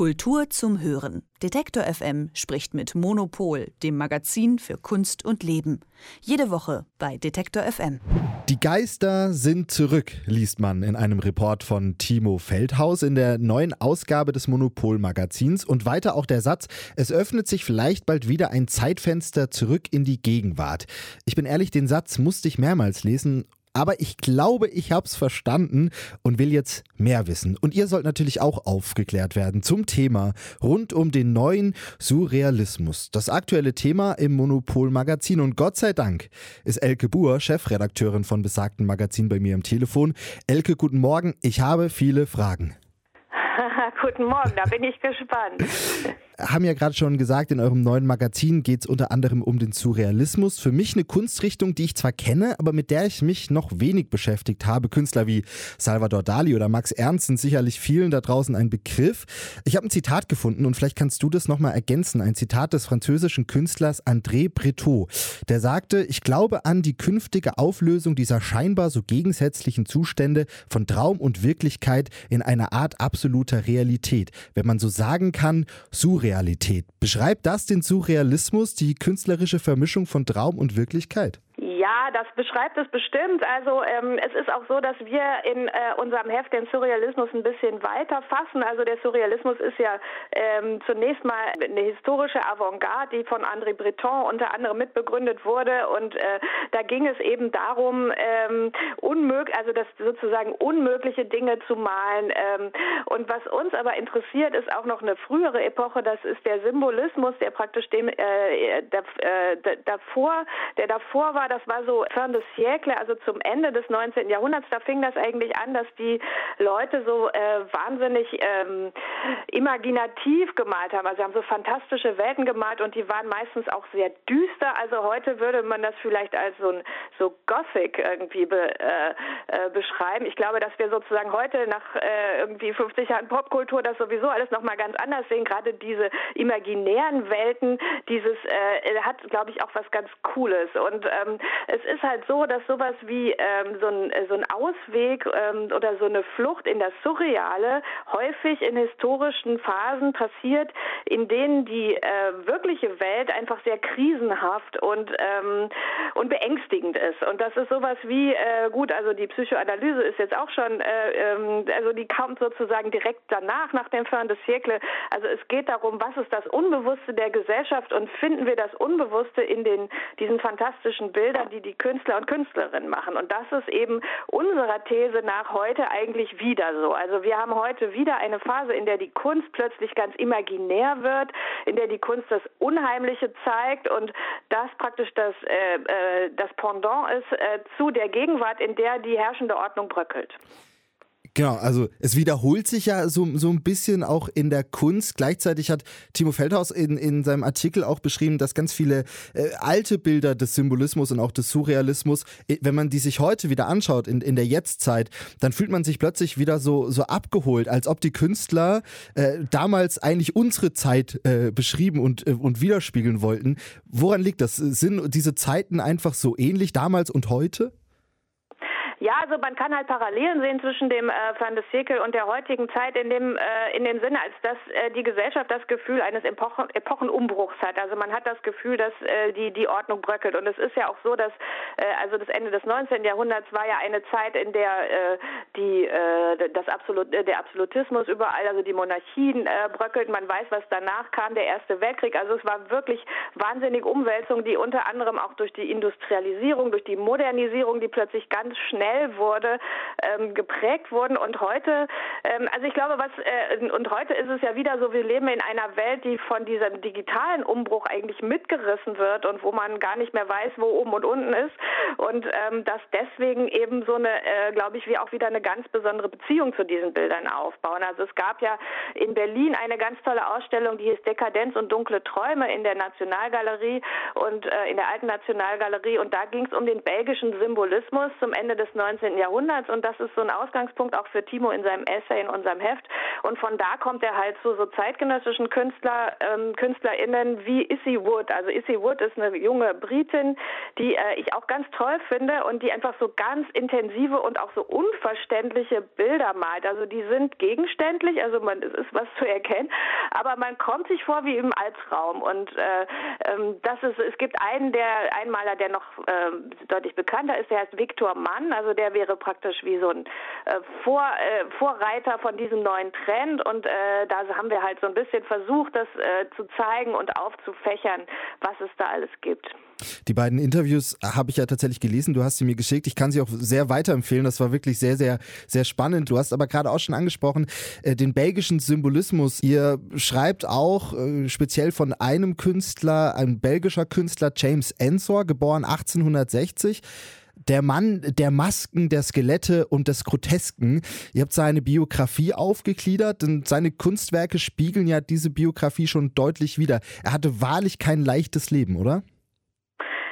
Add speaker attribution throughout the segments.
Speaker 1: Kultur zum Hören. Detektor FM spricht mit Monopol, dem Magazin für Kunst und Leben. Jede Woche bei Detektor FM.
Speaker 2: Die Geister sind zurück, liest man in einem Report von Timo Feldhaus in der neuen Ausgabe des Monopol-Magazins. Und weiter auch der Satz, es öffnet sich vielleicht bald wieder ein Zeitfenster zurück in die Gegenwart. Ich bin ehrlich, den Satz musste ich mehrmals lesen aber ich glaube, ich habe es verstanden und will jetzt mehr wissen. Und ihr sollt natürlich auch aufgeklärt werden zum Thema rund um den neuen Surrealismus. Das aktuelle Thema im Monopol-Magazin. Und Gott sei Dank ist Elke Buhr, Chefredakteurin von besagten Magazin, bei mir am Telefon. Elke, guten Morgen. Ich habe viele Fragen.
Speaker 3: Guten Morgen, da bin ich gespannt.
Speaker 2: haben ja gerade schon gesagt, in eurem neuen Magazin geht es unter anderem um den Surrealismus. Für mich eine Kunstrichtung, die ich zwar kenne, aber mit der ich mich noch wenig beschäftigt habe. Künstler wie Salvador Dali oder Max Ernst sind sicherlich vielen da draußen ein Begriff. Ich habe ein Zitat gefunden und vielleicht kannst du das nochmal ergänzen. Ein Zitat des französischen Künstlers André Breton. Der sagte, ich glaube an die künftige Auflösung dieser scheinbar so gegensätzlichen Zustände von Traum und Wirklichkeit in einer Art absoluter Realität. Wenn man so sagen kann, Surrealität. Beschreibt das den Surrealismus, die künstlerische Vermischung von Traum und Wirklichkeit?
Speaker 3: Ja, das beschreibt es bestimmt. Also ähm, es ist auch so, dass wir in äh, unserem Heft den Surrealismus ein bisschen weiter fassen. Also der Surrealismus ist ja ähm, zunächst mal eine historische Avantgarde, die von André Breton unter anderem mitbegründet wurde. Und äh, da ging es eben darum, ähm, unmöglich, also das sozusagen unmögliche Dinge zu malen. Ähm, und was uns aber interessiert, ist auch noch eine frühere Epoche. Das ist der Symbolismus, der praktisch dem äh, der, äh, davor, der davor war. Das war so fin de siècle, also zum Ende des 19. Jahrhunderts, da fing das eigentlich an, dass die Leute so äh, wahnsinnig ähm, imaginativ gemalt haben. Also sie haben so fantastische Welten gemalt und die waren meistens auch sehr düster. Also heute würde man das vielleicht als so ein so Gothic irgendwie be, äh, äh, beschreiben. Ich glaube, dass wir sozusagen heute nach äh, irgendwie 50 Jahren Popkultur das sowieso alles nochmal ganz anders sehen. Gerade diese imaginären Welten, dieses äh, hat, glaube ich, auch was ganz Cooles. Und ähm, es ist halt so, dass sowas wie ähm, so, ein, so ein Ausweg ähm, oder so eine Flucht in das Surreale häufig in historischen Phasen passiert, in denen die äh, wirkliche Welt einfach sehr krisenhaft und, ähm, und beängstigend ist. Und das ist sowas wie, äh, gut, also die Psychoanalyse ist jetzt auch schon, äh, ähm, also die kommt sozusagen direkt danach, nach dem Fin de Siècle. Also es geht darum, was ist das Unbewusste der Gesellschaft und finden wir das Unbewusste in den, diesen fantastischen Bildern Bilder, die die Künstler und Künstlerinnen machen. Und das ist eben unserer These nach heute eigentlich wieder so. Also wir haben heute wieder eine Phase, in der die Kunst plötzlich ganz imaginär wird, in der die Kunst das Unheimliche zeigt und das praktisch das, äh, äh, das Pendant ist äh, zu der Gegenwart, in der die herrschende Ordnung bröckelt.
Speaker 2: Genau, also es wiederholt sich ja so, so ein bisschen auch in der Kunst. Gleichzeitig hat Timo Feldhaus in, in seinem Artikel auch beschrieben, dass ganz viele äh, alte Bilder des Symbolismus und auch des Surrealismus, äh, wenn man die sich heute wieder anschaut, in, in der Jetztzeit, dann fühlt man sich plötzlich wieder so, so abgeholt, als ob die Künstler äh, damals eigentlich unsere Zeit äh, beschrieben und, äh, und widerspiegeln wollten. Woran liegt das? Sind diese Zeiten einfach so ähnlich damals und heute?
Speaker 3: Ja, also man kann halt Parallelen sehen zwischen dem äh, Fin de Siècle und der heutigen Zeit in dem äh, in dem Sinne, als dass äh, die Gesellschaft das Gefühl eines Epochen, Epochenumbruchs hat. Also man hat das Gefühl, dass äh, die die Ordnung bröckelt. Und es ist ja auch so, dass äh, also das Ende des 19. Jahrhunderts war ja eine Zeit, in der äh, die äh, das Absolut äh, der Absolutismus überall, also die Monarchien äh, bröckelt. Man weiß, was danach kam, der Erste Weltkrieg. Also es war wirklich wahnsinnig Umwälzung, die unter anderem auch durch die Industrialisierung, durch die Modernisierung, die plötzlich ganz schnell schnell wurde, ähm, geprägt wurden. Und heute, ähm, also ich glaube, was äh, und heute ist es ja wieder so, wir leben in einer Welt, die von diesem digitalen Umbruch eigentlich mitgerissen wird und wo man gar nicht mehr weiß, wo oben und unten ist. Und ähm, dass deswegen eben so eine, äh, glaube ich, wir auch wieder eine ganz besondere Beziehung zu diesen Bildern aufbauen. Also es gab ja in Berlin eine ganz tolle Ausstellung, die hieß Dekadenz und dunkle Träume in der Nationalgalerie und äh, in der alten Nationalgalerie. Und da ging es um den belgischen Symbolismus zum Ende des 19. Jahrhunderts und das ist so ein Ausgangspunkt auch für Timo in seinem Essay in unserem Heft. Und von da kommt er halt zu so zeitgenössischen Künstler, ähm, KünstlerInnen wie Issy Wood. Also Issy Wood ist eine junge Britin, die äh, ich auch ganz toll finde und die einfach so ganz intensive und auch so unverständliche Bilder malt. Also die sind gegenständlich, also man es ist was zu erkennen, aber man kommt sich vor wie im Albtraum. Und äh, ähm, das ist, es gibt einen, der ein Maler, der noch äh, deutlich bekannter ist, der heißt Viktor Mann. Also der wäre praktisch wie so ein äh, Vor, äh, Vorreiter von diesem neuen Trend. Und äh, da haben wir halt so ein bisschen versucht, das äh, zu zeigen und aufzufächern, was es da alles gibt.
Speaker 2: Die beiden Interviews habe ich ja tatsächlich gelesen. Du hast sie mir geschickt. Ich kann sie auch sehr weiterempfehlen. Das war wirklich sehr, sehr, sehr spannend. Du hast aber gerade auch schon angesprochen, äh, den belgischen Symbolismus. Ihr schreibt auch äh, speziell von einem Künstler, ein belgischer Künstler, James Ensor, geboren 1860 der Mann der Masken, der Skelette und des Grotesken. Ihr habt seine Biografie aufgegliedert und seine Kunstwerke spiegeln ja diese Biografie schon deutlich wider. Er hatte wahrlich kein leichtes Leben, oder?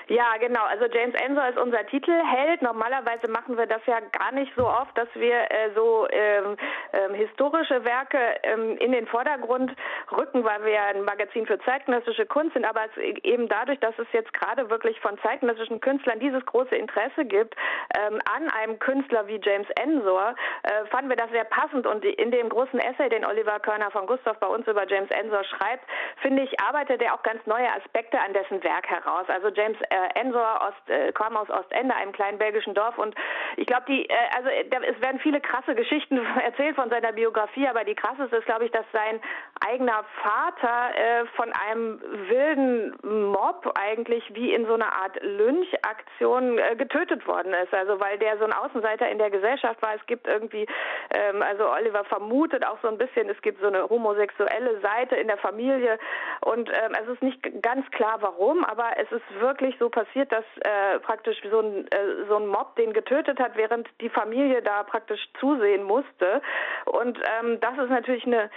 Speaker 3: Ja, genau. Also James Ensor ist unser Titelheld. Normalerweise machen wir das ja gar nicht so oft, dass wir äh, so ähm, ähm, historische Werke ähm, in den Vordergrund rücken, weil wir ein Magazin für zeitgenössische Kunst sind. Aber eben dadurch, dass es jetzt gerade wirklich von zeitgenössischen Künstlern dieses große Interesse gibt ähm, an einem Künstler wie James Ensor, äh, fanden wir das sehr passend. Und in dem großen Essay, den Oliver Körner von Gustav bei uns über James Ensor schreibt, finde ich, arbeitet er auch ganz neue Aspekte an dessen Werk heraus. Also James äh, äh, Ensor, Ost, äh, kam aus Ostende, einem kleinen belgischen Dorf. Und ich glaube, die, äh, also da, es werden viele krasse Geschichten erzählt von seiner Biografie, aber die krasseste ist, glaube ich, dass sein eigener Vater äh, von einem wilden Mob eigentlich wie in so einer Art Lynchaktion äh, getötet worden ist. Also weil der so ein Außenseiter in der Gesellschaft war. Es gibt irgendwie, ähm, also Oliver vermutet auch so ein bisschen, es gibt so eine homosexuelle Seite in der Familie und ähm, es ist nicht ganz klar warum, aber es ist wirklich so passiert, dass äh, praktisch so ein, äh, so ein Mob den getötet hat, während die Familie da praktisch zusehen musste. Und ähm, das ist natürlich eine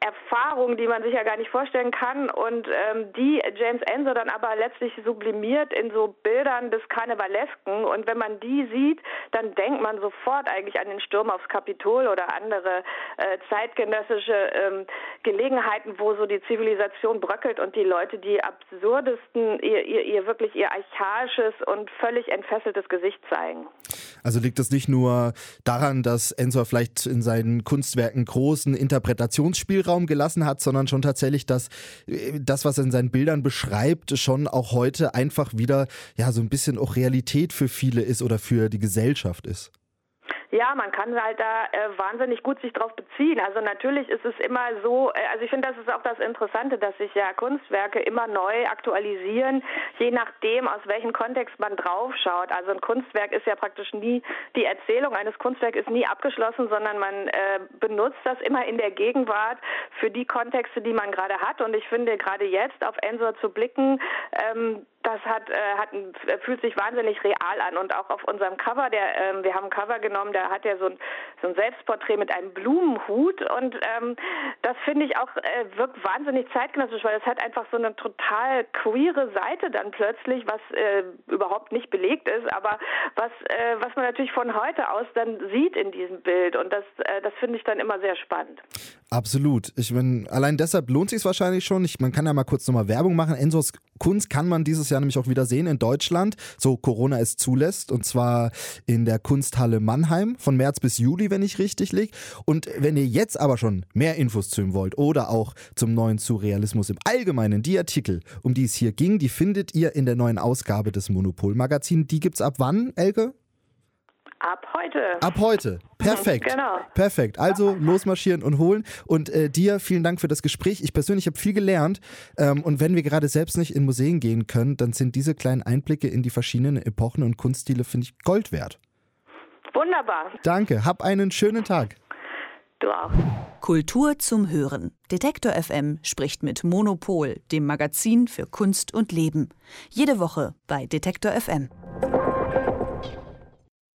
Speaker 3: Erfahrung, die man sich ja gar nicht vorstellen kann und ähm, die James Ensor dann aber letztlich sublimiert in so Bildern des Karnevalesken und wenn man die sieht, dann denkt man sofort eigentlich an den Sturm aufs Kapitol oder andere äh, zeitgenössische ähm, Gelegenheiten, wo so die Zivilisation bröckelt und die Leute die absurdesten, ihr, ihr, ihr wirklich ihr archaisches und völlig entfesseltes Gesicht zeigen.
Speaker 2: Also liegt es nicht nur daran, dass Ensor vielleicht in seinen Kunstwerken großen Interpretationsspielraum Spielraum gelassen hat, sondern schon tatsächlich das, das, was er in seinen Bildern beschreibt, schon auch heute einfach wieder ja so ein bisschen auch Realität für viele ist oder für die Gesellschaft ist.
Speaker 3: Ja, man kann halt da äh, wahnsinnig gut sich drauf beziehen. Also natürlich ist es immer so, äh, also ich finde, das ist auch das Interessante, dass sich ja Kunstwerke immer neu aktualisieren, je nachdem, aus welchem Kontext man draufschaut. Also ein Kunstwerk ist ja praktisch nie, die Erzählung eines Kunstwerks ist nie abgeschlossen, sondern man äh, benutzt das immer in der Gegenwart für die Kontexte, die man gerade hat. Und ich finde, gerade jetzt auf Ensor zu blicken, ähm, das hat, äh, hat fühlt sich wahnsinnig real an. Und auch auf unserem Cover, der ähm, wir haben ein Cover genommen, da hat er so ein, so ein Selbstporträt mit einem Blumenhut. Und ähm, das finde ich auch äh, wirkt wahnsinnig zeitgenössisch, weil es hat einfach so eine total queere Seite dann plötzlich, was äh, überhaupt nicht belegt ist, aber was äh, was man natürlich von heute aus dann sieht in diesem Bild. Und das äh, das finde ich dann immer sehr spannend.
Speaker 2: Absolut. Ich meine, allein deshalb lohnt sich wahrscheinlich schon. Ich, man kann ja mal kurz nochmal Werbung machen. Ensos Kunst kann man dieses Jahr nämlich auch wieder sehen in Deutschland, so Corona es zulässt. Und zwar in der Kunsthalle Mannheim von März bis Juli, wenn ich richtig liege. Und wenn ihr jetzt aber schon mehr Infos zu ihm wollt oder auch zum neuen Surrealismus im Allgemeinen, die Artikel, um die es hier ging, die findet ihr in der neuen Ausgabe des Monopol-Magazins. Die gibt's ab wann, Elke?
Speaker 3: Ab heute.
Speaker 2: Ab heute. Perfekt.
Speaker 3: Genau.
Speaker 2: Perfekt. Also losmarschieren und holen. Und äh, dir vielen Dank für das Gespräch. Ich persönlich habe viel gelernt. Ähm, und wenn wir gerade selbst nicht in Museen gehen können, dann sind diese kleinen Einblicke in die verschiedenen Epochen und Kunststile, finde ich, Gold wert.
Speaker 3: Wunderbar.
Speaker 2: Danke. Hab einen schönen Tag.
Speaker 3: Du auch.
Speaker 1: Kultur zum Hören. Detektor FM spricht mit Monopol, dem Magazin für Kunst und Leben. Jede Woche bei Detektor FM.